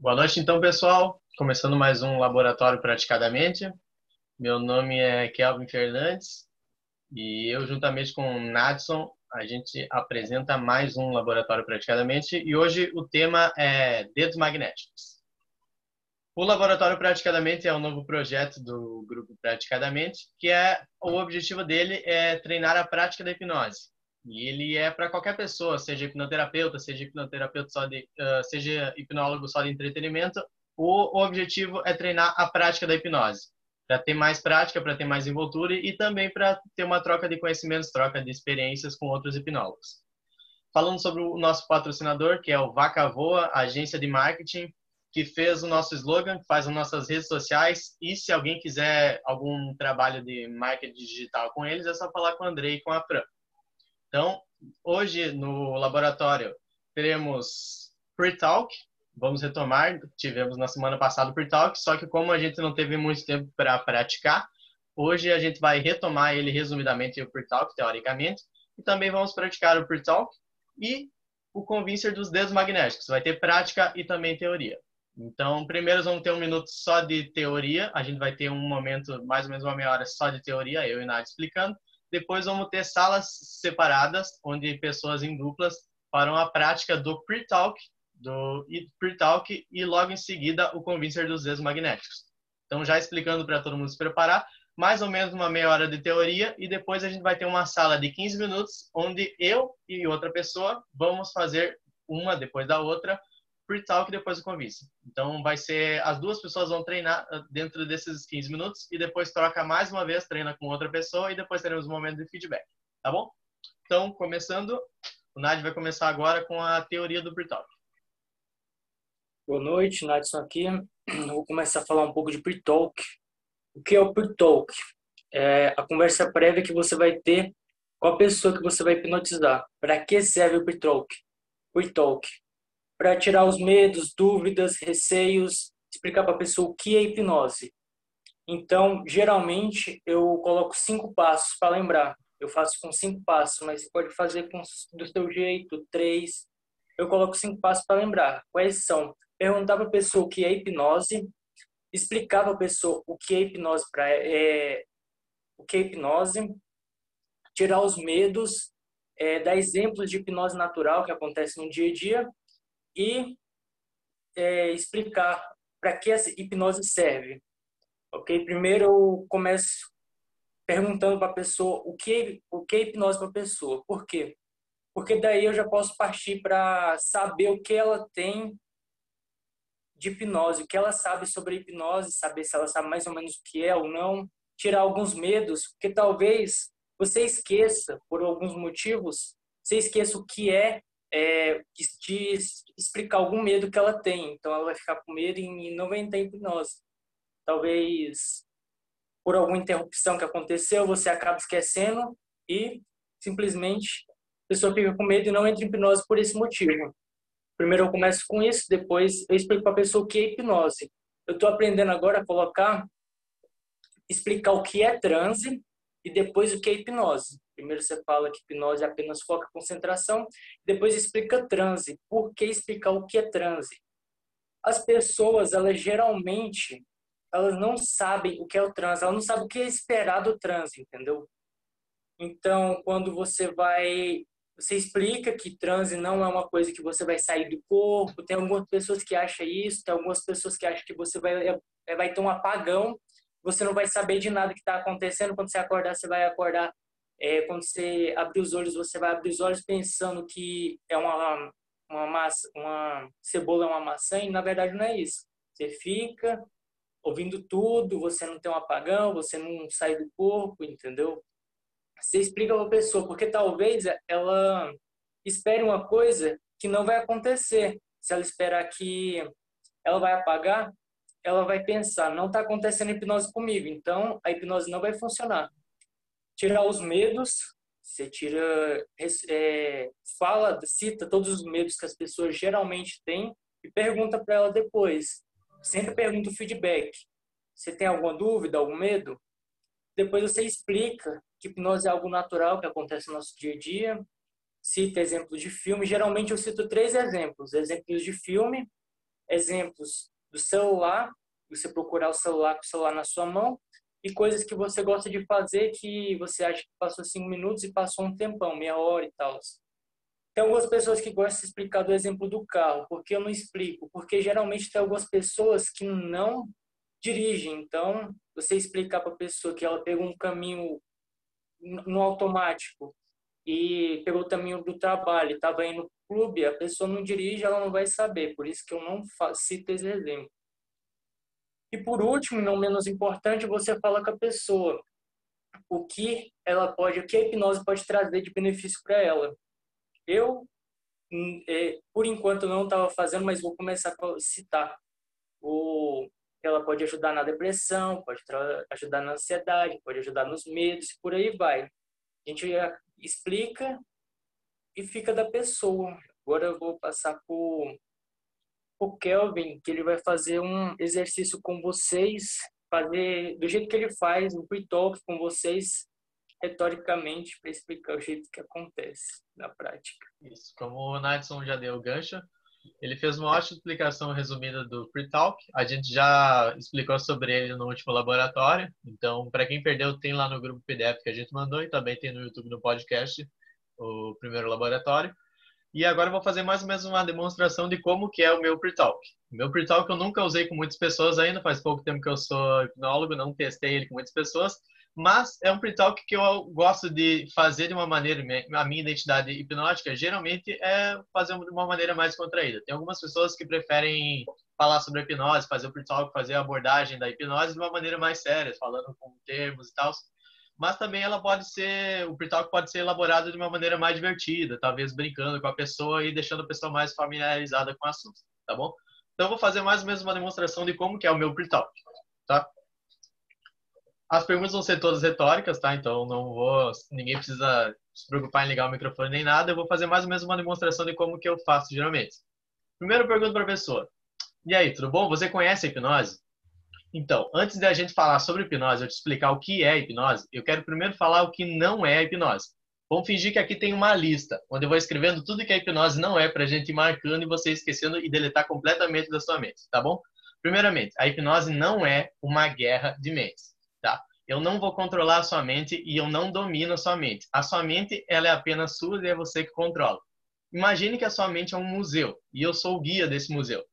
Boa noite, então, pessoal. Começando mais um Laboratório Praticadamente. Meu nome é Kelvin Fernandes e eu, juntamente com o Nadson, a gente apresenta mais um Laboratório Praticadamente e hoje o tema é dedos magnéticos. O Laboratório Praticadamente é um novo projeto do Grupo Praticadamente, que é o objetivo dele é treinar a prática da hipnose. E ele é para qualquer pessoa, seja hipnoterapeuta, seja hipnoterapeuta só de, uh, seja hipnólogo só de entretenimento. O, o objetivo é treinar a prática da hipnose, para ter mais prática, para ter mais envoltura e também para ter uma troca de conhecimentos, troca de experiências com outros hipnólogos. Falando sobre o nosso patrocinador, que é o Vaca Voa, agência de marketing, que fez o nosso slogan, que faz as nossas redes sociais. E se alguém quiser algum trabalho de marketing digital com eles, é só falar com o Andrei e com a Fran. Então, hoje no laboratório teremos pre-talk, vamos retomar, tivemos na semana passada o pre-talk, só que como a gente não teve muito tempo para praticar, hoje a gente vai retomar ele resumidamente o pre-talk, teoricamente, e também vamos praticar o pre-talk e o convincer dos dedos magnéticos. Vai ter prática e também teoria. Então, primeiro vamos ter um minuto só de teoria, a gente vai ter um momento, mais ou menos uma meia hora só de teoria, eu e Nath explicando, depois vamos ter salas separadas, onde pessoas em duplas farão a prática do pre-talk, do pre-talk e logo em seguida o convincer dos dedos magnéticos. Então, já explicando para todo mundo se preparar, mais ou menos uma meia hora de teoria e depois a gente vai ter uma sala de 15 minutos, onde eu e outra pessoa vamos fazer uma depois da outra pre-talk depois o convite. Então, vai ser as duas pessoas vão treinar ah, dentro desses 15 minutos e depois troca mais uma vez, treina com outra pessoa e depois teremos um momento de feedback, tá bom? Então, começando, o Nad vai começar agora com a teoria do pre-talk. Boa noite, Nadson aqui. Vou começar a falar um pouco de pre-talk. O que é o pre-talk? É a conversa prévia que você vai ter com a pessoa que você vai hipnotizar. Para que serve o pre-talk? Pre-talk para tirar os medos, dúvidas, receios, explicar para a pessoa o que é hipnose. Então, geralmente, eu coloco cinco passos para lembrar. Eu faço com cinco passos, mas você pode fazer com, do seu jeito, três. Eu coloco cinco passos para lembrar. Quais são? Perguntar para a pessoa o que é hipnose, explicar para a pessoa o que é hipnose, para é, o que é hipnose, tirar os medos, é, dar exemplos de hipnose natural que acontece no dia a dia e é, explicar para que essa hipnose serve. Ok? Primeiro eu começo perguntando para a pessoa o que o que é hipnose para a pessoa. Por quê? Porque daí eu já posso partir para saber o que ela tem de hipnose, o que ela sabe sobre hipnose, saber se ela sabe mais ou menos o que é ou não, tirar alguns medos, porque talvez você esqueça por alguns motivos, você esqueça o que é é, explicar algum medo que ela tem. Então, ela vai ficar com medo e não vai entrar em hipnose. Talvez por alguma interrupção que aconteceu, você acaba esquecendo e simplesmente a pessoa fica com medo e não entra em hipnose por esse motivo. Primeiro eu começo com isso, depois eu explico para a pessoa o que é hipnose. Eu estou aprendendo agora a colocar, explicar o que é transe e depois o que é hipnose. Primeiro você fala que hipnose apenas foca concentração, depois explica transe. Por que explicar o que é transe? As pessoas, elas geralmente, elas não sabem o que é o transe, elas não sabem o que é esperar do transe, entendeu? Então, quando você vai você explica que transe não é uma coisa que você vai sair do corpo. Tem algumas pessoas que acham isso, tem algumas pessoas que acham que você vai, é, vai ter um apagão, você não vai saber de nada que está acontecendo. Quando você acordar, você vai acordar é, quando você abrir os olhos, você vai abrir os olhos pensando que é uma, uma, massa, uma cebola é uma maçã e na verdade não é isso. Você fica ouvindo tudo, você não tem um apagão, você não sai do corpo, entendeu? Você explica para a pessoa, porque talvez ela espere uma coisa que não vai acontecer. Se ela esperar que ela vai apagar, ela vai pensar, não está acontecendo hipnose comigo, então a hipnose não vai funcionar tirar os medos, você tira, é, fala, cita todos os medos que as pessoas geralmente têm e pergunta para ela depois. Sempre pergunta o feedback. Você tem alguma dúvida, algum medo? Depois você explica que hipnose é algo natural que acontece no nosso dia a dia. Cita exemplos de filme. Geralmente eu cito três exemplos. Exemplos de filme, exemplos do celular, você procurar o celular com o celular na sua mão, e coisas que você gosta de fazer que você acha que passou cinco minutos e passou um tempão, meia hora e tal. Tem algumas pessoas que gostam de explicar do exemplo do carro, porque eu não explico, porque geralmente tem algumas pessoas que não dirigem, então você explicar para a pessoa que ela pegou um caminho no automático e pegou o caminho do trabalho, estava indo no clube, a pessoa não dirige, ela não vai saber, por isso que eu não cito esse exemplo. E por último, não menos importante, você fala com a pessoa o que ela pode, o que a hipnose pode trazer de benefício para ela. Eu, hum, é, por enquanto, não estava fazendo, mas vou começar a citar. O, ela pode ajudar na depressão, pode ajudar na ansiedade, pode ajudar nos medos, por aí vai. A gente explica e fica da pessoa. Agora eu vou passar por o Kelvin, que ele vai fazer um exercício com vocês, fazer do jeito que ele faz, um pre-talk com vocês, retoricamente, para explicar o jeito que acontece na prática. Isso, como o Nadson já deu o gancho, ele fez uma ótima explicação resumida do pre-talk. A gente já explicou sobre ele no último laboratório. Então, para quem perdeu, tem lá no grupo PDF que a gente mandou e também tem no YouTube no podcast o primeiro laboratório. E agora eu vou fazer mais ou menos uma demonstração de como que é o meu pre-talk. Meu pre-talk eu nunca usei com muitas pessoas ainda, faz pouco tempo que eu sou hipnólogo, não testei ele com muitas pessoas, mas é um pre-talk que eu gosto de fazer de uma maneira, a minha identidade hipnótica geralmente é fazer de uma maneira mais contraída. Tem algumas pessoas que preferem falar sobre a hipnose, fazer o pre-talk, fazer a abordagem da hipnose de uma maneira mais séria, falando com termos e tal mas também ela pode ser, o pre-talk pode ser elaborado de uma maneira mais divertida, talvez brincando com a pessoa e deixando a pessoa mais familiarizada com o assunto, tá bom? Então vou fazer mais ou menos uma demonstração de como que é o meu pre-talk, tá? As perguntas vão ser todas retóricas, tá? Então não vou, ninguém precisa se preocupar em ligar o microfone nem nada, eu vou fazer mais ou menos uma demonstração de como que eu faço geralmente. Primeiro pergunta para a pessoa. E aí, tudo bom? Você conhece a hipnose? Então, antes da gente falar sobre hipnose, eu te explicar o que é hipnose, eu quero primeiro falar o que não é hipnose. Vamos fingir que aqui tem uma lista, onde eu vou escrevendo tudo que a hipnose não é, para a gente ir marcando e você esquecendo e deletar completamente da sua mente, tá bom? Primeiramente, a hipnose não é uma guerra de mentes, tá? Eu não vou controlar a sua mente e eu não domino a sua mente. A sua mente, ela é apenas sua e é você que controla. Imagine que a sua mente é um museu e eu sou o guia desse museu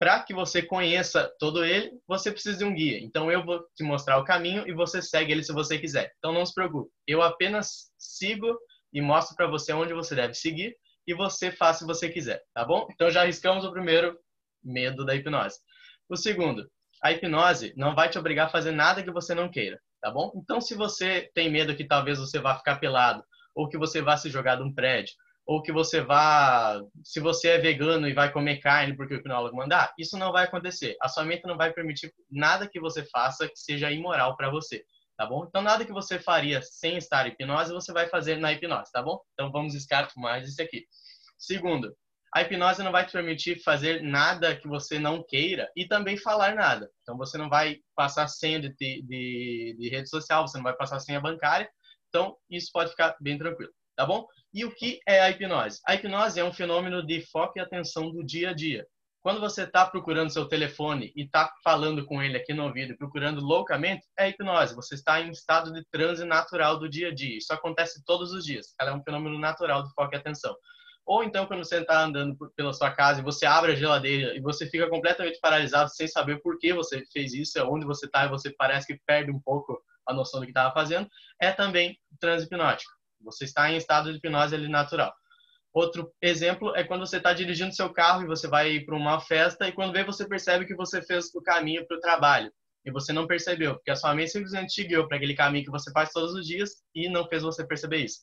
para que você conheça todo ele, você precisa de um guia. Então eu vou te mostrar o caminho e você segue ele se você quiser. Então não se preocupe. Eu apenas sigo e mostro para você onde você deve seguir e você faz se você quiser, tá bom? Então já arriscamos o primeiro medo da hipnose. O segundo, a hipnose não vai te obrigar a fazer nada que você não queira, tá bom? Então se você tem medo que talvez você vá ficar pelado ou que você vá se jogar de um prédio ou que você vá, se você é vegano e vai comer carne porque o hipnólogo mandar, isso não vai acontecer. A sua mente não vai permitir nada que você faça que seja imoral para você, tá bom? Então nada que você faria sem estar em hipnose, você vai fazer na hipnose, tá bom? Então vamos escalar mais isso aqui. Segundo, a hipnose não vai te permitir fazer nada que você não queira e também falar nada. Então você não vai passar senha de, de, de rede social, você não vai passar senha bancária. Então isso pode ficar bem tranquilo, tá bom? E o que é a hipnose? A hipnose é um fenômeno de foco e atenção do dia a dia. Quando você está procurando seu telefone e está falando com ele aqui no ouvido, procurando loucamente, é hipnose. Você está em estado de transe natural do dia a dia. Isso acontece todos os dias. Ela é um fenômeno natural do foco e atenção. Ou então, quando você está andando pela sua casa e você abre a geladeira e você fica completamente paralisado sem saber por que você fez isso, é onde você está e você parece que perde um pouco a noção do que estava fazendo, é também transe hipnótico. Você está em estado de hipnose ali natural. Outro exemplo é quando você está dirigindo seu carro e você vai para uma festa e quando vê você percebe que você fez o caminho para o trabalho e você não percebeu, porque a sua mente simplesmente te guiou para aquele caminho que você faz todos os dias e não fez você perceber isso.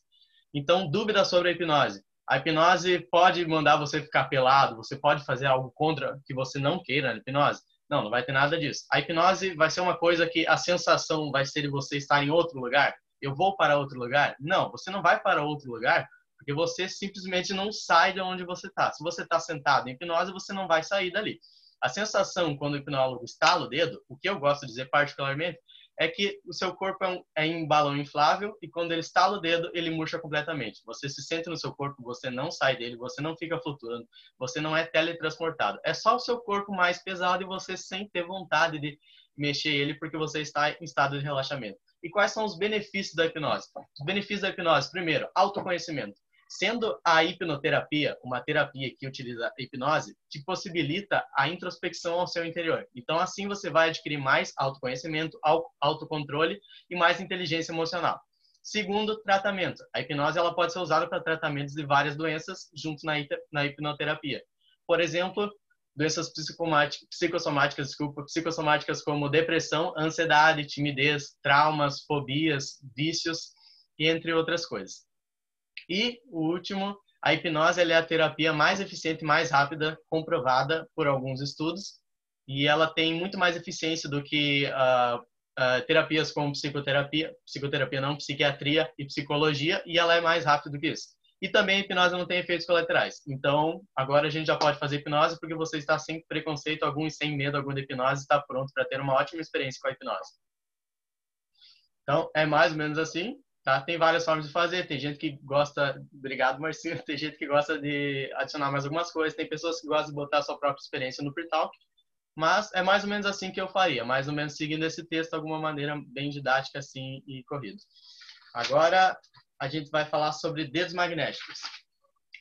Então, dúvida sobre a hipnose. A hipnose pode mandar você ficar pelado, você pode fazer algo contra que você não queira na hipnose. Não, não vai ter nada disso. A hipnose vai ser uma coisa que a sensação vai ser de você estar em outro lugar eu vou para outro lugar? Não, você não vai para outro lugar porque você simplesmente não sai de onde você está. Se você está sentado em hipnose, você não vai sair dali. A sensação quando o hipnólogo estala o dedo, o que eu gosto de dizer particularmente, é que o seu corpo é, um, é em balão inflável e quando ele estala o dedo, ele murcha completamente. Você se sente no seu corpo, você não sai dele, você não fica flutuando, você não é teletransportado. É só o seu corpo mais pesado e você sem ter vontade de mexer ele porque você está em estado de relaxamento. E quais são os benefícios da hipnose? Os benefícios da hipnose, primeiro, autoconhecimento. Sendo a hipnoterapia uma terapia que utiliza a hipnose, te possibilita a introspecção ao seu interior. Então, assim você vai adquirir mais autoconhecimento, autocontrole e mais inteligência emocional. Segundo, tratamento. A hipnose ela pode ser usada para tratamentos de várias doenças junto na hipnoterapia. Por exemplo, doenças psicossomáticas, desculpa, psicossomáticas como depressão, ansiedade, timidez, traumas, fobias, vícios e entre outras coisas. E o último, a hipnose é a terapia mais eficiente e mais rápida, comprovada por alguns estudos, e ela tem muito mais eficiência do que uh, uh, terapias como psicoterapia, psicoterapia não, psiquiatria e psicologia, e ela é mais rápida do que isso. E também a hipnose não tem efeitos colaterais. Então, agora a gente já pode fazer hipnose porque você está sem preconceito algum e sem medo algum da hipnose, está pronto para ter uma ótima experiência com a hipnose. Então, é mais ou menos assim. Tá? Tem várias formas de fazer. Tem gente que gosta, obrigado Marcinho, tem gente que gosta de adicionar mais algumas coisas. Tem pessoas que gostam de botar sua própria experiência no Pre-Talk. Mas é mais ou menos assim que eu faria, mais ou menos seguindo esse texto de alguma maneira bem didática assim e corrido. Agora a gente vai falar sobre dedos magnéticos.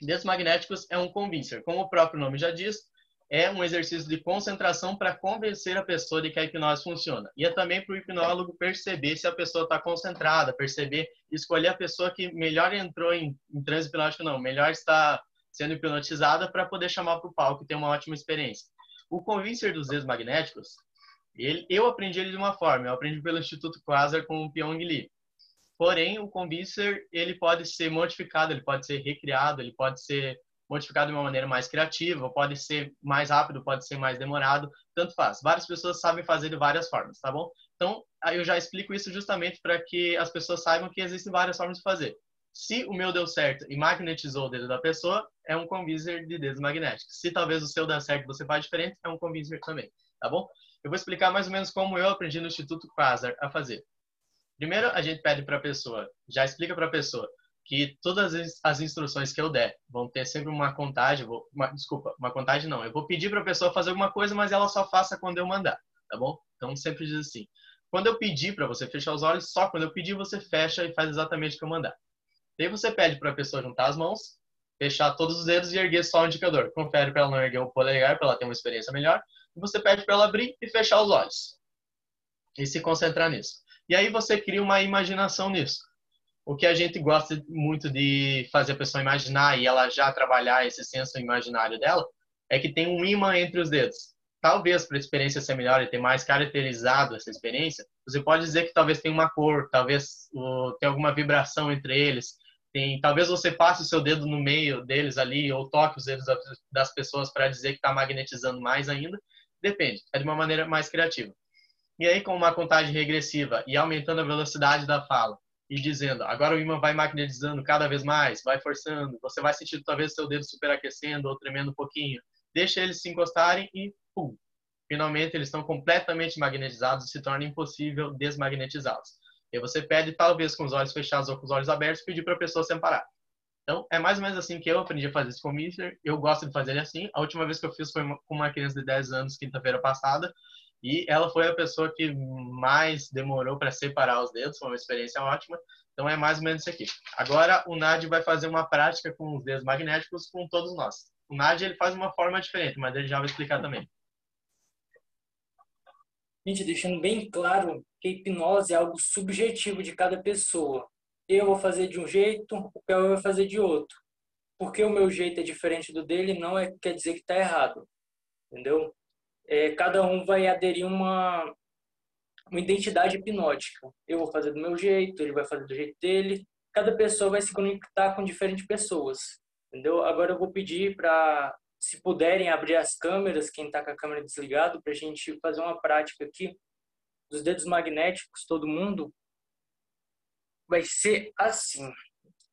Dedos magnéticos é um convincer, como o próprio nome já diz, é um exercício de concentração para convencer a pessoa de que a hipnose funciona. E é também para o hipnólogo perceber se a pessoa está concentrada, perceber, escolher a pessoa que melhor entrou em, em transe hipnótico, não, melhor está sendo hipnotizada para poder chamar para o palco e ter uma ótima experiência. O convincer dos dedos magnéticos, ele, eu aprendi ele de uma forma, eu aprendi pelo Instituto Quasar com o Pyong Lee. Porém, o convincer, ele pode ser modificado, ele pode ser recriado, ele pode ser modificado de uma maneira mais criativa, pode ser mais rápido, pode ser mais demorado, tanto faz. Várias pessoas sabem fazer de várias formas, tá bom? Então, eu já explico isso justamente para que as pessoas saibam que existem várias formas de fazer. Se o meu deu certo e magnetizou o dedo da pessoa, é um convincer de dedos magnéticos. Se talvez o seu der certo e você faz diferente, é um convincer também, tá bom? Eu vou explicar mais ou menos como eu aprendi no Instituto Quasar a fazer. Primeiro, a gente pede para a pessoa, já explica para a pessoa que todas as instruções que eu der vão ter sempre uma contagem, vou, uma, desculpa, uma contagem não, eu vou pedir para a pessoa fazer alguma coisa, mas ela só faça quando eu mandar, tá bom? Então sempre diz assim, quando eu pedir para você fechar os olhos, só quando eu pedir você fecha e faz exatamente o que eu mandar. Daí você pede para a pessoa juntar as mãos, fechar todos os dedos e erguer só o indicador. Confere para ela não erguer o polegar, para ela ter uma experiência melhor. E você pede para ela abrir e fechar os olhos. E se concentrar nisso. E aí você cria uma imaginação nisso o que a gente gosta muito de fazer a pessoa imaginar e ela já trabalhar esse senso imaginário dela é que tem um imã entre os dedos. Talvez para a experiência ser melhor e ter mais caracterizado essa experiência, você pode dizer que talvez tem uma cor, talvez uh, tem alguma vibração entre eles, tem, talvez você passe o seu dedo no meio deles ali ou toque os dedos das pessoas para dizer que está magnetizando mais ainda. Depende, é de uma maneira mais criativa. E aí, com uma contagem regressiva e aumentando a velocidade da fala, e dizendo, agora o imã vai magnetizando cada vez mais, vai forçando, você vai sentir talvez seu dedo superaquecendo ou tremendo um pouquinho. Deixa eles se encostarem e pum, finalmente eles estão completamente magnetizados e se torna impossível desmagnetizá-los. E você pede, talvez com os olhos fechados ou com os olhos abertos, pedir para a pessoa se amparar. Então, é mais ou menos assim que eu aprendi a fazer esse commissioner. Eu gosto de fazer ele assim. A última vez que eu fiz foi com uma criança de 10 anos, quinta-feira passada. E ela foi a pessoa que mais demorou para separar os dedos, foi uma experiência ótima. Então é mais ou menos isso aqui. Agora o Nad vai fazer uma prática com os dedos magnéticos com todos nós. O Nad ele faz uma forma diferente, mas ele já vai explicar também. Gente, deixando bem claro que a hipnose é algo subjetivo de cada pessoa. Eu vou fazer de um jeito, o Pel vai fazer de outro. Porque o meu jeito é diferente do dele, não é, quer dizer que está errado. Entendeu? É, cada um vai aderir uma, uma identidade hipnótica. Eu vou fazer do meu jeito, ele vai fazer do jeito dele. Cada pessoa vai se conectar com diferentes pessoas, entendeu? Agora eu vou pedir para, se puderem, abrir as câmeras, quem está com a câmera desligada, para a gente fazer uma prática aqui dos dedos magnéticos, todo mundo. Vai ser assim.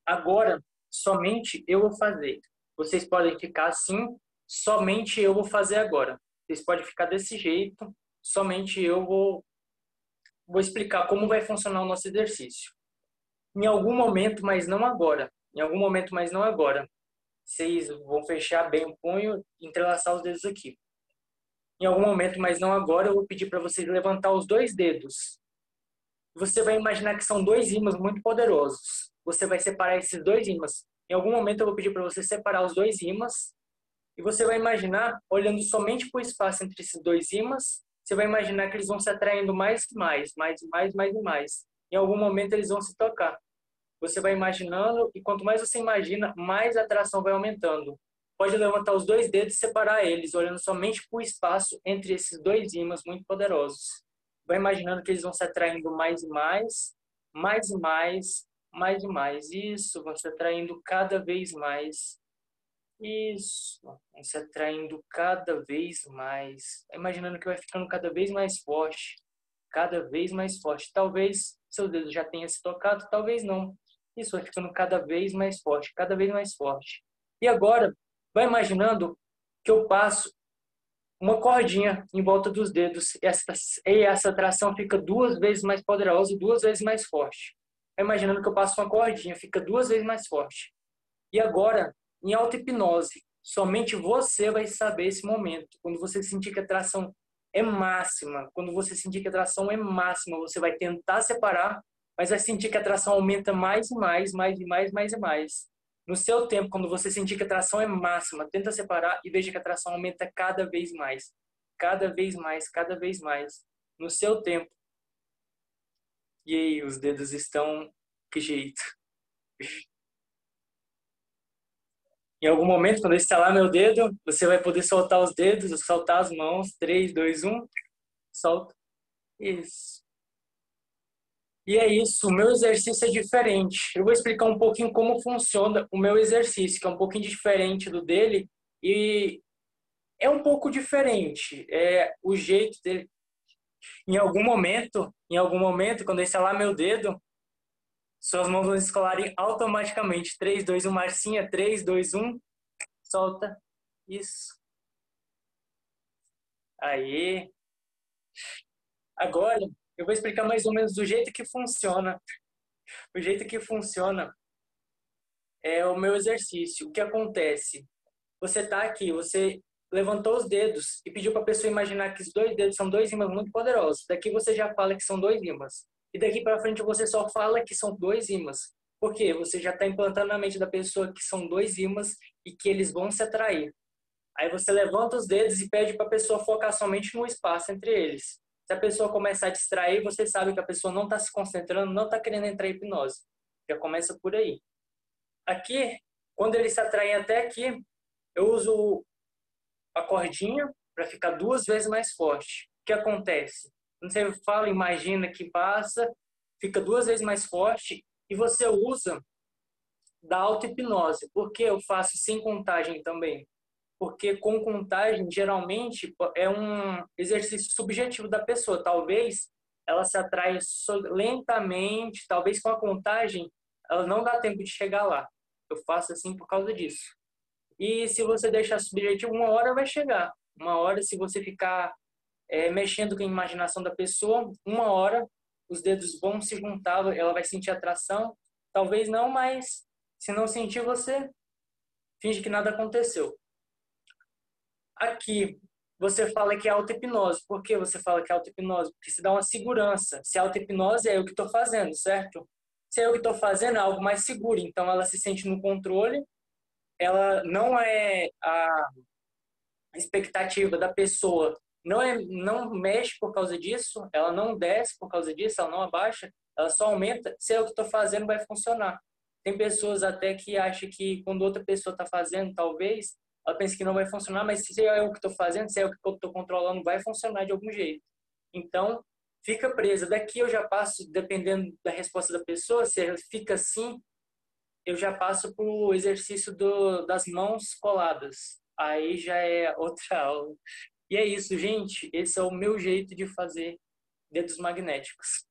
Agora, somente eu vou fazer. Vocês podem ficar assim, somente eu vou fazer agora. Vocês podem ficar desse jeito, somente eu vou vou explicar como vai funcionar o nosso exercício. Em algum momento, mas não agora. Em algum momento, mas não agora. Vocês vão fechar bem o punho e entrelaçar os dedos aqui. Em algum momento, mas não agora, eu vou pedir para vocês levantar os dois dedos. Você vai imaginar que são dois ímãs muito poderosos. Você vai separar esses dois ímãs. Em algum momento, eu vou pedir para você separar os dois ímãs. E você vai imaginar, olhando somente para o espaço entre esses dois ímãs, você vai imaginar que eles vão se atraindo mais e mais, mais, mais, mais e mais. Em algum momento eles vão se tocar. Você vai imaginando e quanto mais você imagina, mais a atração vai aumentando. Pode levantar os dois dedos e separar eles, olhando somente para o espaço entre esses dois ímãs muito poderosos. Vai imaginando que eles vão se atraindo mais e mais, mais e mais, mais e mais. Isso, vão se atraindo cada vez mais isso, se atraindo cada vez mais, imaginando que vai ficando cada vez mais forte, cada vez mais forte. Talvez seu dedo já tenha se tocado, talvez não. Isso vai ficando cada vez mais forte, cada vez mais forte. E agora, vai imaginando que eu passo uma cordinha em volta dos dedos e essa, e essa atração fica duas vezes mais poderosa e duas vezes mais forte. Vai imaginando que eu passo uma cordinha, fica duas vezes mais forte. E agora, em auto-hipnose, somente você vai saber esse momento. Quando você sentir que a atração é máxima, quando você sentir que a atração é máxima, você vai tentar separar, mas vai sentir que a atração aumenta mais e mais, mais e mais, mais e mais. No seu tempo, quando você sentir que a atração é máxima, tenta separar e veja que a atração aumenta cada vez mais. Cada vez mais, cada vez mais. No seu tempo. E aí, os dedos estão. Que jeito? Em algum momento, quando eu estalar meu dedo, você vai poder soltar os dedos, soltar as mãos. 3, 2, 1. Solta. Isso. E é isso, o meu exercício é diferente. Eu vou explicar um pouquinho como funciona o meu exercício, que é um pouquinho diferente do dele. E é um pouco diferente. É o jeito dele. Em algum momento, em algum momento, quando eu estalar meu dedo, suas mãos vão escolarem automaticamente. 3, 2, 1, marcinha. 3, 2, 1. Solta. Isso. Aí. Agora, eu vou explicar mais ou menos do jeito que funciona. O jeito que funciona é o meu exercício. O que acontece? Você está aqui, você levantou os dedos e pediu para a pessoa imaginar que os dois dedos são dois ímãs muito poderosos. Daqui você já fala que são dois ímãs. E daqui para frente você só fala que são dois ímãs. Porque você já está implantando na mente da pessoa que são dois ímãs e que eles vão se atrair. Aí você levanta os dedos e pede para a pessoa focar somente no espaço entre eles. Se a pessoa começar a distrair, você sabe que a pessoa não está se concentrando, não está querendo entrar em hipnose. Já começa por aí. Aqui, quando eles se atraem até aqui, eu uso a cordinha para ficar duas vezes mais forte. O que acontece? Você fala, imagina que passa, fica duas vezes mais forte e você usa da auto-hipnose. Por que eu faço sem contagem também? Porque com contagem, geralmente, é um exercício subjetivo da pessoa. Talvez ela se atraia lentamente, talvez com a contagem ela não dá tempo de chegar lá. Eu faço assim por causa disso. E se você deixar subjetivo, uma hora vai chegar. Uma hora, se você ficar é, mexendo com a imaginação da pessoa, uma hora os dedos vão se juntar, ela vai sentir atração. Talvez não, mas se não sentir, você finge que nada aconteceu. Aqui, você fala que é auto-hipnose. Por que você fala que é auto-hipnose? Porque se dá uma segurança. Se é auto-hipnose, é eu que estou fazendo, certo? Se é eu que estou fazendo, é algo mais seguro. Então, ela se sente no controle. Ela não é a expectativa da pessoa não, é, não mexe por causa disso, ela não desce por causa disso, ela não abaixa, ela só aumenta. Se é o que estou fazendo, vai funcionar. Tem pessoas até que acham que quando outra pessoa está fazendo, talvez, ela pensa que não vai funcionar, mas se é o que estou fazendo, se é o que eu estou controlando, vai funcionar de algum jeito. Então, fica presa. Daqui eu já passo, dependendo da resposta da pessoa, se ela fica assim, eu já passo para o exercício do, das mãos coladas. Aí já é outra aula. E é isso, gente. Esse é o meu jeito de fazer dedos magnéticos.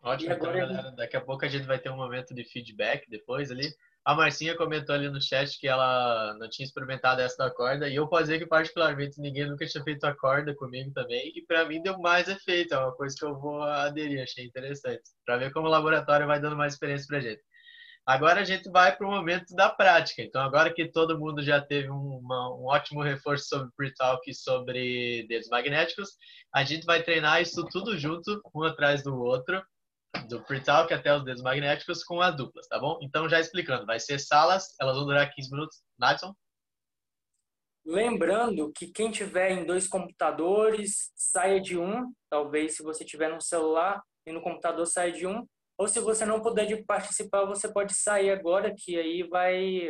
Ótimo, então, agora... galera. Daqui a pouco a gente vai ter um momento de feedback depois ali. A Marcinha comentou ali no chat que ela não tinha experimentado essa da corda, e eu posso dizer que, particularmente, ninguém nunca tinha feito a corda comigo também, e para mim deu mais efeito, é uma coisa que eu vou aderir, achei interessante, para ver como o laboratório vai dando mais experiência para gente. Agora a gente vai para o momento da prática. Então, agora que todo mundo já teve uma, um ótimo reforço sobre pre-talk e sobre dedos magnéticos, a gente vai treinar isso tudo junto, um atrás do outro, do pre-talk até os dedos magnéticos com as duplas, tá bom? Então, já explicando, vai ser salas, elas vão durar 15 minutos. Nadson? Lembrando que quem tiver em dois computadores, saia de um. Talvez se você tiver no celular e no computador, saia de um. Ou se você não puder participar, você pode sair agora, que aí vai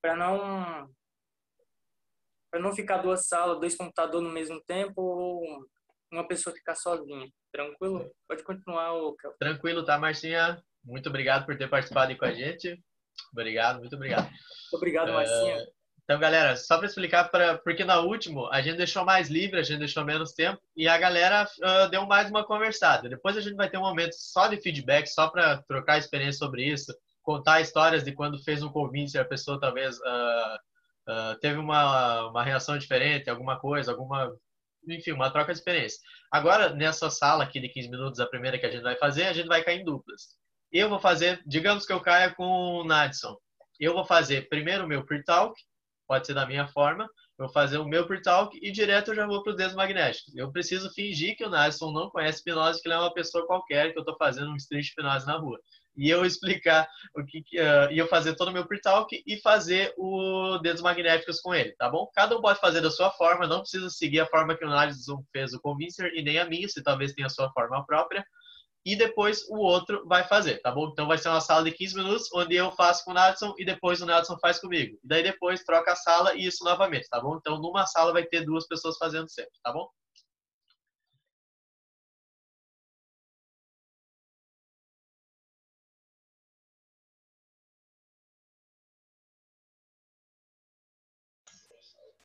para não para não ficar duas salas, dois computadores no mesmo tempo, ou uma pessoa ficar sozinha. Tranquilo? Pode continuar, Kel. Tranquilo, tá, Marcinha? Muito obrigado por ter participado aí com a gente. Obrigado, muito obrigado. Obrigado, Marcinha. Uh, então, galera, só para explicar, pra, porque na última a gente deixou mais livre, a gente deixou menos tempo e a galera uh, deu mais uma conversada. Depois a gente vai ter um momento só de feedback, só para trocar experiência sobre isso, contar histórias de quando fez um convite, a pessoa talvez uh, uh, teve uma, uma reação diferente, alguma coisa, alguma. Enfim, uma troca de experiência. Agora, nessa sala aqui de 15 minutos, a primeira que a gente vai fazer, a gente vai cair em duplas. Eu vou fazer, digamos que eu caia com o Nadson. Eu vou fazer primeiro o meu pre-talk, pode ser da minha forma, eu vou fazer o meu pre-talk e direto eu já vou para os dedos magnéticos. Eu preciso fingir que o Nasson não conhece hipnose, que ele é uma pessoa qualquer, que eu estou fazendo um street hipnose na rua. E eu explicar o que, uh, e eu fazer todo o meu pre-talk e fazer o dedos magnéticos com ele, tá bom? Cada um pode fazer da sua forma, não precisa seguir a forma que o Nadson fez o Convincer e nem a minha, se talvez tenha a sua forma própria e depois o outro vai fazer, tá bom? Então vai ser uma sala de 15 minutos, onde eu faço com o Nadson e depois o Nadson faz comigo. E daí depois troca a sala e isso novamente, tá bom? Então numa sala vai ter duas pessoas fazendo sempre, tá bom?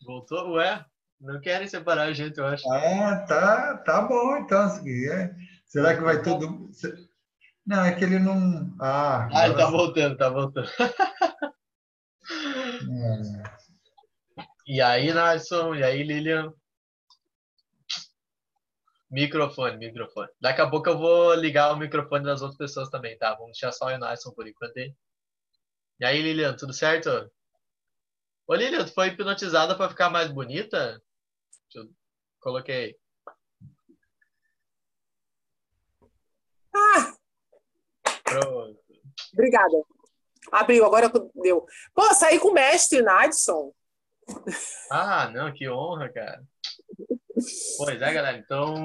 Voltou? Ué? Não querem separar a gente, eu acho. Ah, tá, tá bom então. É. Será que vai tudo. Não, é que ele não. Ah, ah ele tá voltando, tá voltando. É. E aí, Nasson? E aí, Lilian? Microfone, microfone. Daqui a pouco eu vou ligar o microfone das outras pessoas também, tá? Vamos deixar só o Nasson por enquanto aí. E aí, Lilian, tudo certo? Ô, Lilian, tu foi hipnotizada para ficar mais bonita? Eu coloquei. Ah! Pronto. Obrigada. Abriu, agora deu. Pô, saí com o mestre Nadson. Ah, não, que honra, cara. Pois é, galera. Então,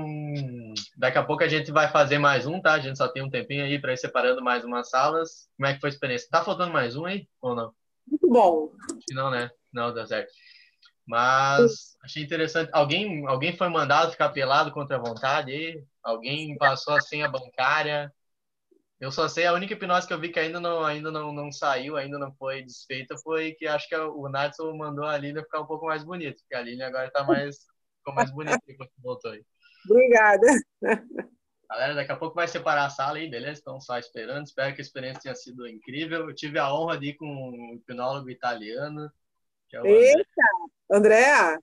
daqui a pouco a gente vai fazer mais um, tá? A gente só tem um tempinho aí para ir separando mais umas salas. Como é que foi a experiência? Tá faltando mais um aí ou não? Muito bom. Não, né? Não, dá certo. Mas achei interessante. Alguém, alguém foi mandado ficar pelado contra a vontade? Alguém passou a senha bancária? Eu só sei, a única hipnose que eu vi que ainda não, ainda não, não saiu, ainda não foi desfeita, foi que acho que o Natson mandou a Lilian ficar um pouco mais bonita, porque a Lilian agora tá mais, ficou mais bonita que voltou aí. Obrigada. Galera, daqui a pouco vai separar a sala aí, beleza? Estão só esperando. Espero que a experiência tenha sido incrível. Eu tive a honra de ir com um hipnólogo italiano. É Eita! Andréa?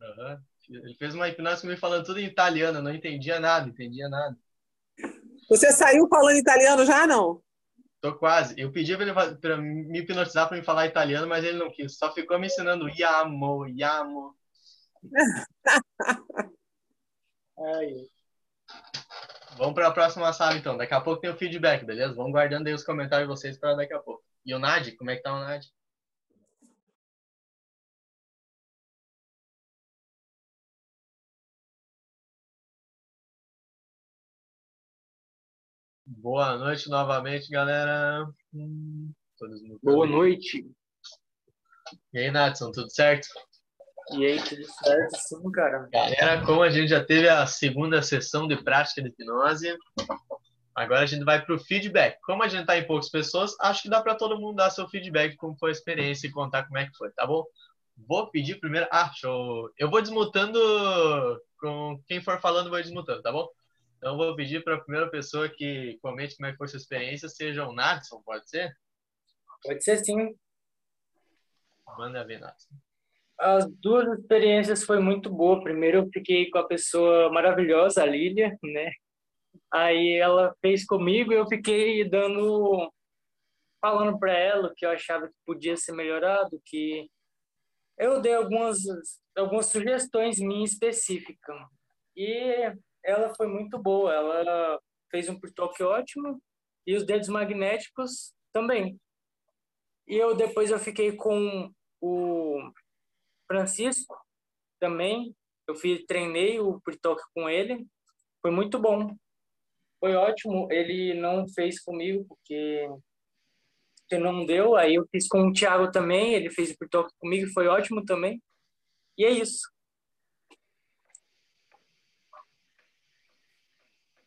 Uhum. Ele fez uma hipnose comigo falando tudo em italiano, não entendia nada, entendia nada. Você saiu falando italiano já, não? Tô quase. Eu pedi para ele pra me hipnotizar para me falar italiano, mas ele não quis. Só ficou me ensinando yamo, yamo. Vamos para a próxima sala, então. Daqui a pouco tem o feedback, beleza? Vamos guardando aí os comentários de vocês para daqui a pouco. E o Nadi, como é que tá o Nadi? Boa noite novamente, galera. Hum, Boa noite. E aí, Natson, tudo certo? E aí, tudo certo? Sim, cara. Galera, como a gente já teve a segunda sessão de prática de hipnose, agora a gente vai para o feedback. Como a gente está em poucas pessoas, acho que dá para todo mundo dar seu feedback, como foi a experiência e contar como é que foi, tá bom? Vou pedir primeiro. Ah, show. Eu vou desmutando com quem for falando, vou desmutando, tá bom? Então, vou pedir para a primeira pessoa que comente como é que foi sua experiência, seja o Nadson, pode ser? Pode ser sim. Manda ver, Nath. As duas experiências foi muito boa. Primeiro eu fiquei com a pessoa maravilhosa, a Lília, né? Aí ela fez comigo e eu fiquei dando falando para ela que eu achava que podia ser melhorado, que eu dei algumas algumas sugestões minhas específicas. E ela foi muito boa. Ela fez um toque ótimo e os dedos magnéticos também. E eu depois eu fiquei com o Francisco também. Eu fiz, treinei o pre-talk com ele. Foi muito bom. Foi ótimo. Ele não fez comigo porque que não deu. Aí eu fiz com o Thiago também. Ele fez o pre-talk comigo. Foi ótimo também. E é isso.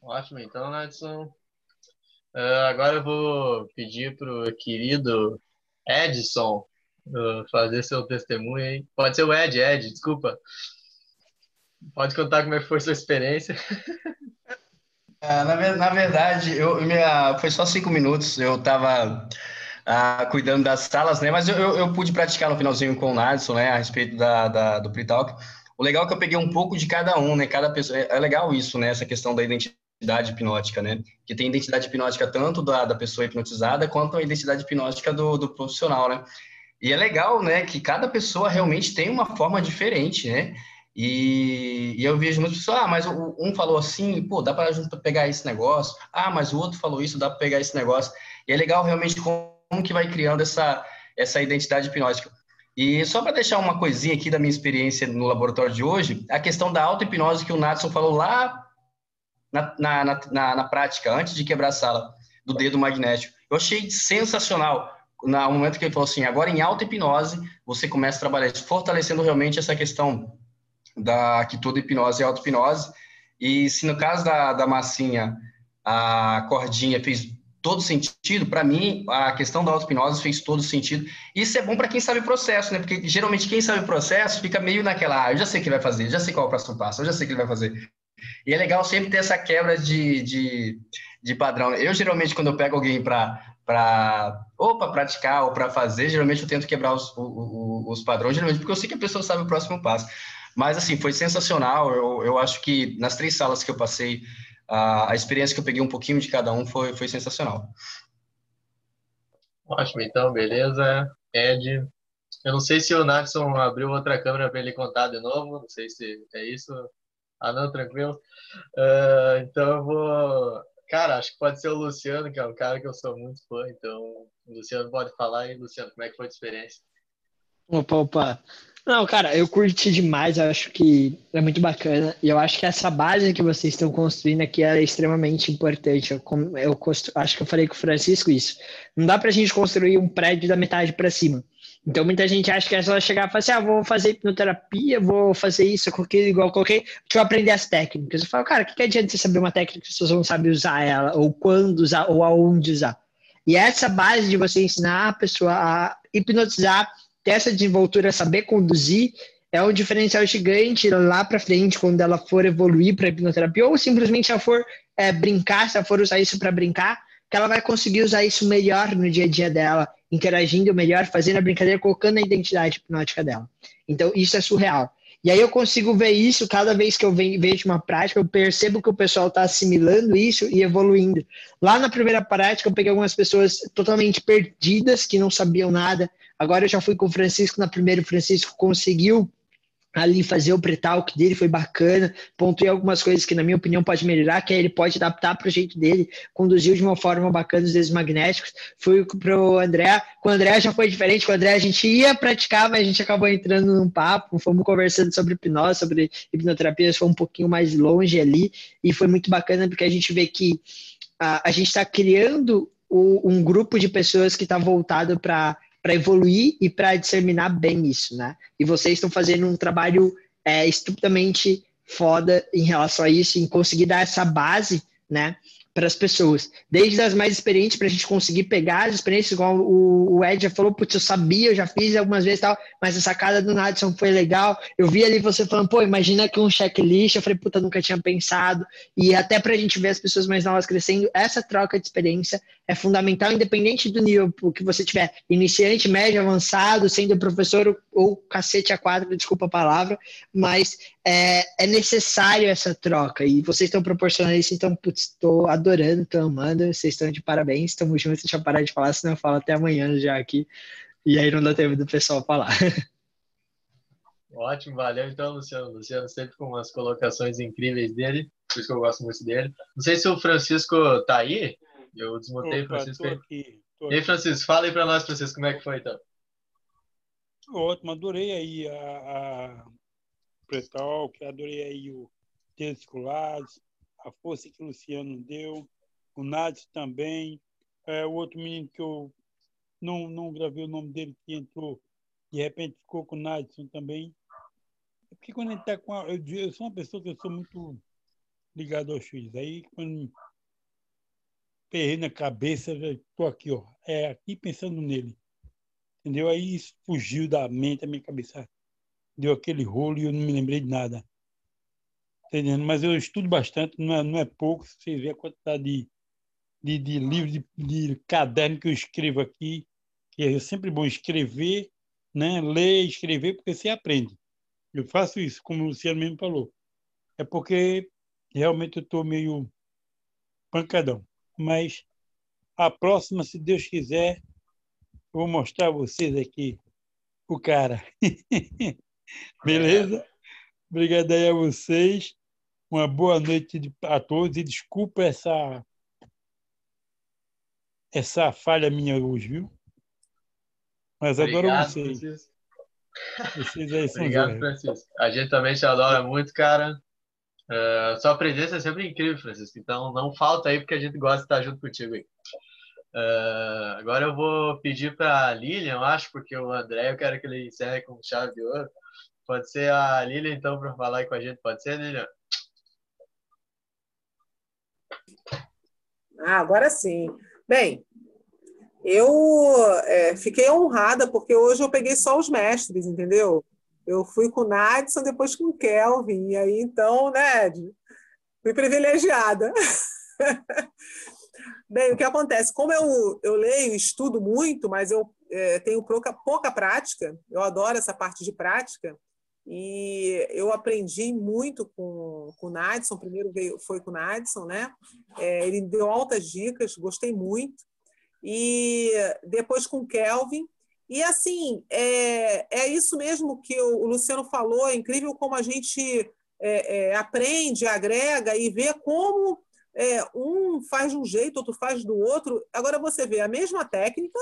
Ótimo. Então, Nadson, uh, agora eu vou pedir para o querido Edson fazer seu testemunho aí. Pode ser o Ed, Ed, desculpa. Pode contar como é que foi sua experiência. É, na, na, verdade, eu, minha, foi só cinco minutos. Eu estava ah, cuidando das salas, né? Mas eu, eu, eu, pude praticar no finalzinho com o Nadson, né? A respeito da, da do pre-talk. O legal é que eu peguei um pouco de cada um, né? Cada pessoa. É, é legal isso, né? Essa questão da identidade hipnótica, né? Que tem identidade hipnótica tanto da, da pessoa hipnotizada quanto a identidade hipnótica do, do profissional, né? E é legal, né, que cada pessoa realmente tem uma forma diferente, né? E, e eu vejo muitas pessoas, ah, mas um falou assim, pô, dá para gente pegar esse negócio. Ah, mas o outro falou isso, dá para pegar esse negócio. E é legal realmente como que vai criando essa, essa identidade hipnótica. E só para deixar uma coisinha aqui da minha experiência no laboratório de hoje, a questão da auto-hipnose que o Natson falou lá na, na, na, na prática, antes de quebrar a sala, do dedo magnético. Eu achei sensacional no momento que ele falou assim, agora em auto-hipnose, você começa a trabalhar fortalecendo realmente essa questão da que toda hipnose é auto-hipnose. E se no caso da, da massinha, a cordinha fez todo sentido, para mim, a questão da auto-hipnose fez todo sentido. Isso é bom para quem sabe o processo, né? Porque geralmente quem sabe o processo fica meio naquela, ah, eu já sei o que vai fazer, já sei qual é o próximo passo, eu já sei o que ele vai fazer. E é legal sempre ter essa quebra de, de, de padrão. Eu, geralmente, quando eu pego alguém para para ou para praticar ou para fazer, geralmente eu tento quebrar os, os, os, padrões, geralmente porque eu sei que a pessoa sabe o próximo passo. Mas assim, foi sensacional. Eu, eu acho que nas três salas que eu passei, a, a experiência que eu peguei um pouquinho de cada um foi, foi sensacional. Ótimo, então, beleza. Ed, eu não sei se o Natson abriu outra câmera para ele contar de novo, não sei se é isso. Ah, não, tranquilo. Uh, então eu vou Cara, acho que pode ser o Luciano, que é um cara que eu sou muito fã, então o Luciano pode falar aí, Luciano, como é que foi a experiência? Opa, opa. Não, cara, eu curti demais, eu acho que é muito bacana, e eu acho que essa base que vocês estão construindo aqui é extremamente importante. Eu, eu constru... acho que eu falei com o Francisco isso. Não dá pra gente construir um prédio da metade para cima. Então, muita gente acha que é só chegar e falar assim: ah, vou fazer hipnoterapia, vou fazer isso, qualquer, igual qualquer. Deixa eu aprender as técnicas. Eu falo, cara, o que, que adianta você saber uma técnica se você não sabe usar ela, ou quando usar, ou aonde usar? E essa base de você ensinar a pessoa a hipnotizar, ter essa desenvoltura, saber conduzir, é um diferencial gigante lá para frente, quando ela for evoluir para hipnoterapia, ou simplesmente ela for é, brincar, se ela for usar isso para brincar, que ela vai conseguir usar isso melhor no dia a dia dela interagindo melhor, fazendo a brincadeira, colocando a identidade hipnótica dela. Então, isso é surreal. E aí eu consigo ver isso cada vez que eu vejo uma prática, eu percebo que o pessoal está assimilando isso e evoluindo. Lá na primeira prática, eu peguei algumas pessoas totalmente perdidas, que não sabiam nada. Agora eu já fui com o Francisco na primeira, o Francisco conseguiu ali fazer o pre-talk dele foi bacana, pontuei algumas coisas que na minha opinião pode melhorar, que ele pode adaptar para o jeito dele, conduziu de uma forma bacana os dedos magnéticos, fui para o André, com o André já foi diferente, com o André a gente ia praticar, mas a gente acabou entrando num papo, fomos conversando sobre hipnose, sobre hipnoterapia, foi um pouquinho mais longe ali, e foi muito bacana porque a gente vê que a, a gente está criando o, um grupo de pessoas que está voltado para para evoluir e para disseminar bem isso, né? E vocês estão fazendo um trabalho é, estupidamente foda em relação a isso, em conseguir dar essa base, né? Para as pessoas, desde as mais experientes, para a gente conseguir pegar as experiências, igual o, o Ed já falou, putz, eu sabia, eu já fiz algumas vezes tal, mas a sacada do Nadson foi legal. Eu vi ali você falando, pô, imagina que um checklist, eu falei, puta, nunca tinha pensado. E até para a gente ver as pessoas mais novas crescendo, essa troca de experiência é fundamental, independente do nível que você tiver, iniciante, médio, avançado, sendo professor ou cacete a quatro, desculpa a palavra, mas é, é necessário essa troca e vocês estão proporcionando isso, então, putz, estou adorando, estou amando, vocês estão de parabéns, estamos juntos, deixa eu parar de falar, senão eu falo até amanhã já aqui, e aí não dá tempo do pessoal falar. Ótimo, valeu então, Luciano. Luciano sempre com umas colocações incríveis dele, por isso que eu gosto muito dele. Não sei se o Francisco tá aí, eu desmontei o Francisco. Tô aqui, tô aqui. E aí, Francisco, fala aí para nós, Francisco, como é que foi então? Ótimo, adorei aí a, a Pretalk, adorei aí o escolares, a força que o Luciano deu, o Nádio também, é, o outro menino que eu não, não gravei o nome dele, que entrou, de repente ficou com o Nadson também. Porque quando a gente está com a, eu, eu, sou uma pessoa que eu sou muito ligado aos filhos. Aí quando perrei na cabeça, estou aqui, ó, é aqui pensando nele. Entendeu? Aí isso fugiu da mente, a minha cabeça deu aquele rolo e eu não me lembrei de nada. Entendendo? Mas eu estudo bastante, não é, não é pouco, você vê a quantidade de, de, de livros, de, de caderno que eu escrevo aqui, que é sempre bom escrever, né? ler, escrever, porque você aprende. Eu faço isso, como o Luciano mesmo falou. É porque realmente eu estou meio pancadão. Mas a próxima, se Deus quiser, eu vou mostrar a vocês aqui o cara. Beleza? Obrigado aí a vocês. Uma boa noite a todos e desculpa essa essa falha minha hoje, viu? Mas Obrigado, adoro vocês. Francisco. Vocês aí são Obrigado, Francisco. A gente também te adora muito, cara. Uh, sua presença é sempre incrível, Francisco. Então não falta aí, porque a gente gosta de estar junto contigo aí. Uh, agora eu vou pedir para a Lilian, eu acho, porque o André eu quero que ele encerre com chave de ouro. Pode ser a Lilian, então, para falar aí com a gente. Pode ser, Lilian? Ah, agora sim. Bem, eu é, fiquei honrada, porque hoje eu peguei só os mestres, entendeu? Eu fui com o Nadson, depois com o Kelvin, e aí então, né, fui privilegiada. Bem, o que acontece? Como eu, eu leio estudo muito, mas eu é, tenho pouca, pouca prática, eu adoro essa parte de prática, e eu aprendi muito com, com o Nadson, primeiro veio, foi com o Nadson, né? É, ele deu altas dicas, gostei muito. E depois com o Kelvin. E assim, é, é isso mesmo que o, o Luciano falou, é incrível como a gente é, é, aprende, agrega e vê como é, um faz de um jeito, outro faz do outro. Agora você vê a mesma técnica,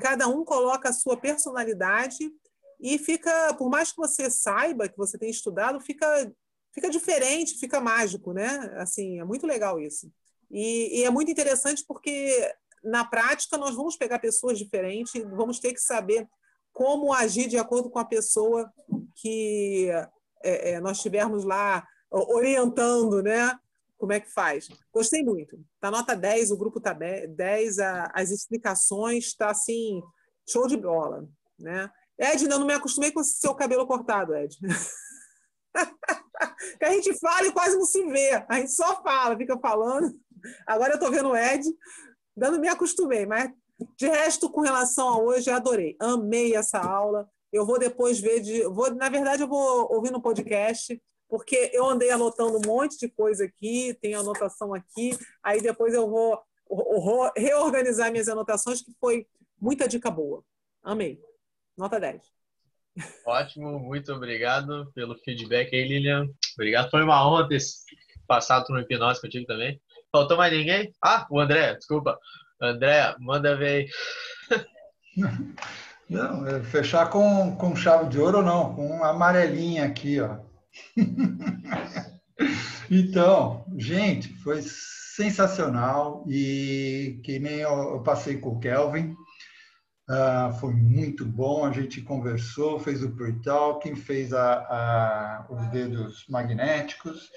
cada um coloca a sua personalidade e fica, por mais que você saiba, que você tenha estudado, fica, fica diferente, fica mágico, né? Assim, é muito legal isso. E, e, é muito interessante porque, na prática, nós vamos pegar pessoas diferentes, vamos ter que saber como agir de acordo com a pessoa que é, é, nós estivermos lá orientando, né? Como é que faz? Gostei muito. Tá nota 10, o grupo está 10, a, as explicações está assim, show de bola, né? Ed, eu não me acostumei com seu cabelo cortado, Ed. que a gente fala e quase não se vê. A gente só fala, fica falando. Agora eu estou vendo o Ed, dando me acostumei, mas de resto, com relação a hoje, adorei. Amei essa aula. Eu vou depois ver de. Vou, na verdade, eu vou ouvir no podcast, porque eu andei anotando um monte de coisa aqui, tem anotação aqui, aí depois eu vou reorganizar minhas anotações, que foi muita dica boa. Amei. Nota 10. Ótimo, muito obrigado pelo feedback aí, Lilian. Obrigado, foi uma honra ter passado por um hipnose contigo também. Faltou mais ninguém? Ah, o André, desculpa. André, manda ver aí. Não, é fechar com, com chave de ouro ou não, com uma amarelinha aqui, ó. Então, gente, foi sensacional e que nem eu passei com o Kelvin, Uh, foi muito bom, a gente conversou, fez o pre-talking, fez a, a, os dedos magnéticos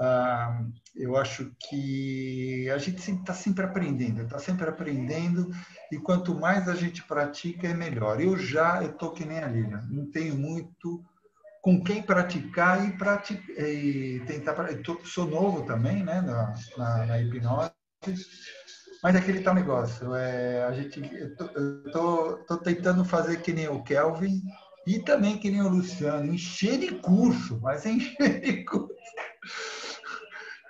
ah, eu acho que a gente está sempre aprendendo, está sempre aprendendo e quanto mais a gente pratica é melhor. Eu já tô que nem a Lilian, não tenho muito com quem praticar e, pratica, e tentar. Tô, sou novo também, né, na, na, na hipnose, mas é aquele tal negócio. É, a gente, eu tô, eu tô, tô tentando fazer que nem o Kelvin e também que nem o Luciano, encher de curso, mas encher de curso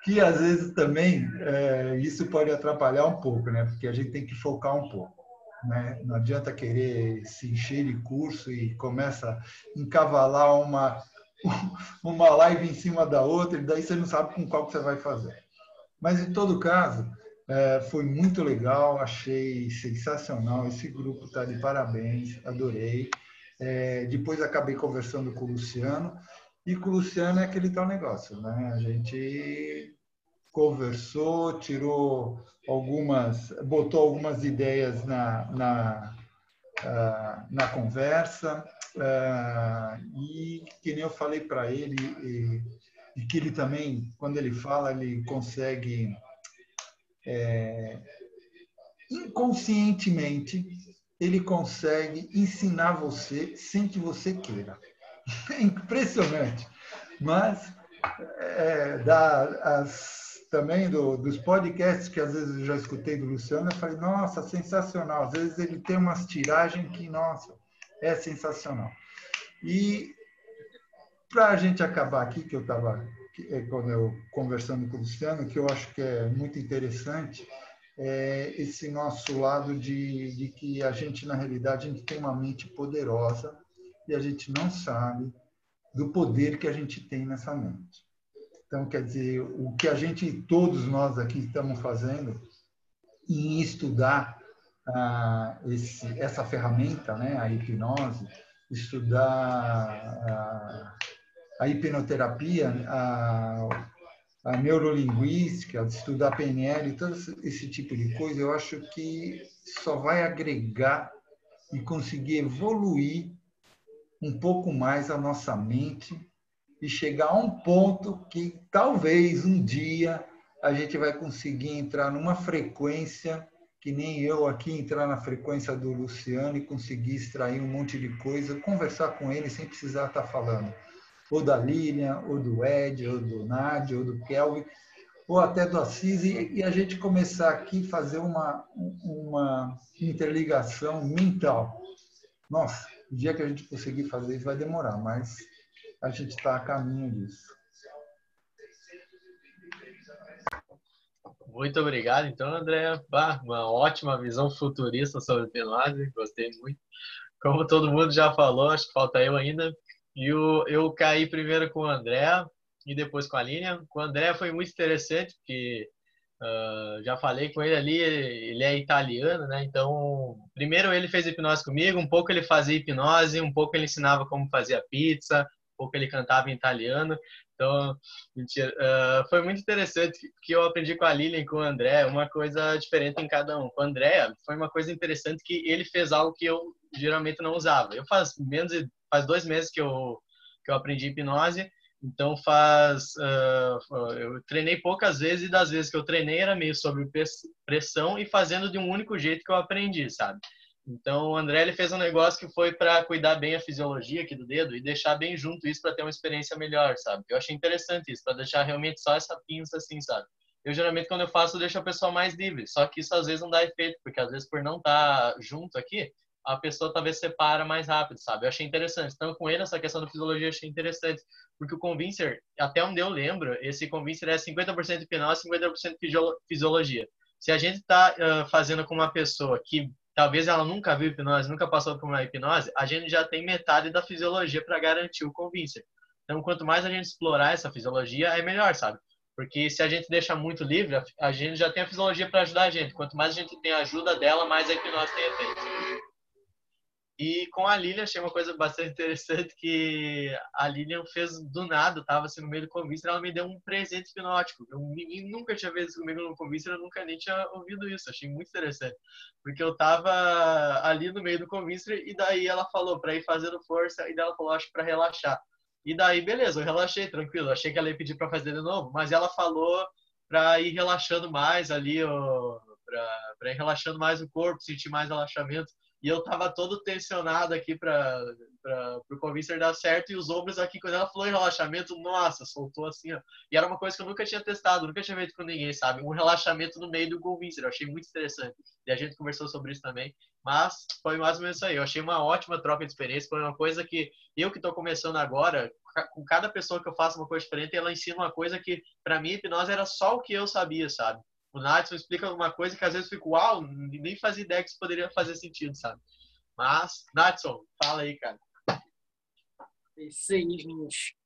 que às vezes também é, isso pode atrapalhar um pouco, né? Porque a gente tem que focar um pouco. Né? Não adianta querer se encher de curso e começa a encavalar uma, uma live em cima da outra, e daí você não sabe com qual que você vai fazer. Mas, em todo caso, é, foi muito legal, achei sensacional. Esse grupo está de parabéns, adorei. É, depois acabei conversando com o Luciano, e com o Luciano é aquele tal negócio, né? A gente conversou, tirou algumas, botou algumas ideias na, na, uh, na conversa uh, e que nem eu falei para ele e, e, que ele também, quando ele fala, ele consegue é, inconscientemente ele consegue ensinar você sem que você queira. É impressionante. Mas é, dá as também do, dos podcasts que às vezes eu já escutei do Luciano, eu falei, nossa, sensacional. Às vezes ele tem umas tiragens que, nossa, é sensacional. E para a gente acabar aqui, que eu estava, é, quando eu conversando com o Luciano, que eu acho que é muito interessante, é esse nosso lado de, de que a gente, na realidade, a gente tem uma mente poderosa e a gente não sabe do poder que a gente tem nessa mente. Então, quer dizer, o que a gente, todos nós aqui estamos fazendo em estudar ah, esse, essa ferramenta, né, a hipnose, estudar ah, a hipnoterapia, a, a neurolinguística, estudar PNL, todo esse tipo de coisa, eu acho que só vai agregar e conseguir evoluir um pouco mais a nossa mente e chegar a um ponto que talvez um dia a gente vai conseguir entrar numa frequência que nem eu aqui entrar na frequência do Luciano e conseguir extrair um monte de coisa, conversar com ele sem precisar estar falando ou da Lilian, ou do Ed, ou do Nádia, ou do Kelvin, ou até do Assis, e, a gente começar aqui fazer uma, uma interligação mental. Nossa, o dia que a gente conseguir fazer isso vai demorar, mas a gente está a caminho disso. Muito obrigado, então, André. Bah, uma ótima visão futurista sobre hipnose, gostei muito. Como todo mundo já falou, acho que falta eu ainda. E eu, eu caí primeiro com o André e depois com a Lilian. Com o André foi muito interessante, porque uh, já falei com ele ali, ele é italiano, né? Então, primeiro ele fez hipnose comigo, um pouco ele fazia hipnose, um pouco ele ensinava como fazia pizza, pouco ele cantava em italiano. Então, mentira, uh, foi muito interessante que eu aprendi com a Lilian e com o André uma coisa diferente em cada um. Com o André, foi uma coisa interessante que ele fez algo que eu geralmente não usava. Eu faz menos faz dois meses que eu que eu aprendi hipnose. Então faz uh, eu treinei poucas vezes e das vezes que eu treinei era meio sobre pressão e fazendo de um único jeito que eu aprendi, sabe? Então, o André ele fez um negócio que foi para cuidar bem a fisiologia aqui do dedo e deixar bem junto isso para ter uma experiência melhor, sabe? Eu achei interessante isso, para deixar realmente só essa pinça assim, sabe? Eu geralmente quando eu faço, eu deixo a pessoa mais livre, só que isso às vezes não dá efeito, porque às vezes por não estar tá junto aqui, a pessoa talvez separa mais rápido, sabe? Eu achei interessante. Então, com ele, essa questão da fisiologia eu achei interessante, porque o Convincer, até onde eu lembro, esse Convincer é 50% hipnose, 50% fisiologia. Se a gente está uh, fazendo com uma pessoa que talvez ela nunca viu hipnose, nunca passou por uma hipnose, a gente já tem metade da fisiologia para garantir o convincer. Então, quanto mais a gente explorar essa fisiologia, é melhor, sabe? Porque se a gente deixa muito livre, a gente já tem a fisiologia para ajudar a gente. Quanto mais a gente tem a ajuda dela, mais a hipnose tem efeito. E com a Lilian achei uma coisa bastante interessante que a Lilian fez do nada, estava assim no meio do convite, ela me deu um presente hipnótico. Eu nunca tinha visto isso comigo no convite, eu nunca nem tinha ouvido isso. Achei muito interessante, porque eu estava ali no meio do convite e daí ela falou para ir fazendo força e daí ela falou acho para relaxar. E daí, beleza, eu relaxei, tranquilo. Achei que ela ia pedir para fazer de novo, mas ela falou para ir relaxando mais ali, para ir relaxando mais o corpo, sentir mais relaxamento. E eu tava todo tensionado aqui para o convincer dar certo. E os ombros aqui, quando ela falou em relaxamento, nossa, soltou assim, ó. E era uma coisa que eu nunca tinha testado, nunca tinha feito com ninguém, sabe? Um relaxamento no meio do convincer. Eu achei muito interessante. E a gente conversou sobre isso também. Mas foi mais ou menos isso aí. Eu achei uma ótima troca de experiência. Foi uma coisa que eu que estou começando agora, com cada pessoa que eu faço uma coisa diferente, ela ensina uma coisa que, para mim, hipnose era só o que eu sabia, sabe? O Natson explica uma coisa que às vezes eu fico, uau, nem fazia ideia que isso poderia fazer sentido, sabe? Mas, Natson, fala aí, cara. É isso aí, gente.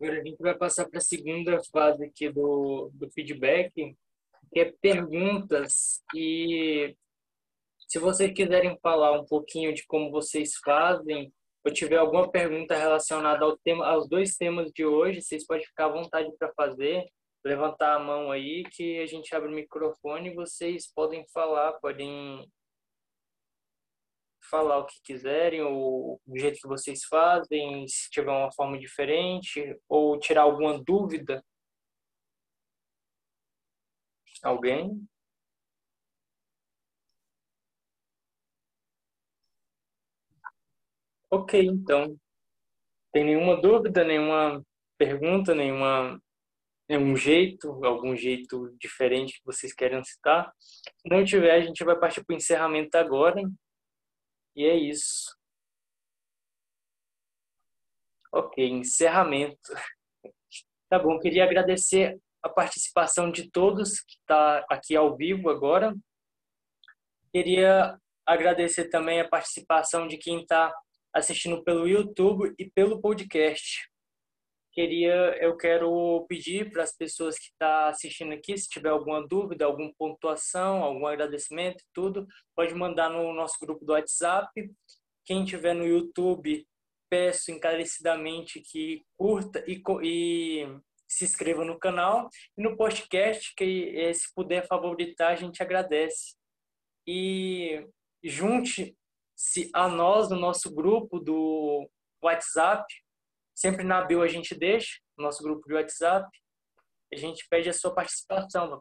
Agora a gente vai passar para a segunda fase aqui do, do feedback, que é perguntas. E se vocês quiserem falar um pouquinho de como vocês fazem, ou tiver alguma pergunta relacionada ao tema, aos dois temas de hoje, vocês podem ficar à vontade para fazer levantar a mão aí que a gente abre o microfone e vocês podem falar, podem falar o que quiserem, ou o jeito que vocês fazem, se tiver uma forma diferente, ou tirar alguma dúvida. Alguém? Ok, então. Tem nenhuma dúvida, nenhuma pergunta, nenhuma é um jeito, algum jeito diferente que vocês querem citar. Se não tiver, a gente vai partir para o encerramento agora. E é isso. Ok, encerramento. Tá bom, queria agradecer a participação de todos que está aqui ao vivo agora. Queria agradecer também a participação de quem está assistindo pelo YouTube e pelo podcast queria, eu quero pedir para as pessoas que estão tá assistindo aqui, se tiver alguma dúvida, alguma pontuação, algum agradecimento, tudo, pode mandar no nosso grupo do WhatsApp. Quem tiver no YouTube, peço encarecidamente que curta e, e se inscreva no canal e no podcast, que eh, se puder favoritar, a gente agradece. E junte-se a nós no nosso grupo do WhatsApp, Sempre na bio a gente deixa, no nosso grupo de WhatsApp. A gente pede a sua participação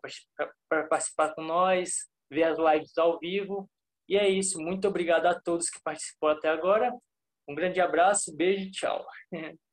para participar com nós, ver as lives ao vivo. E é isso. Muito obrigado a todos que participou até agora. Um grande abraço, beijo e tchau.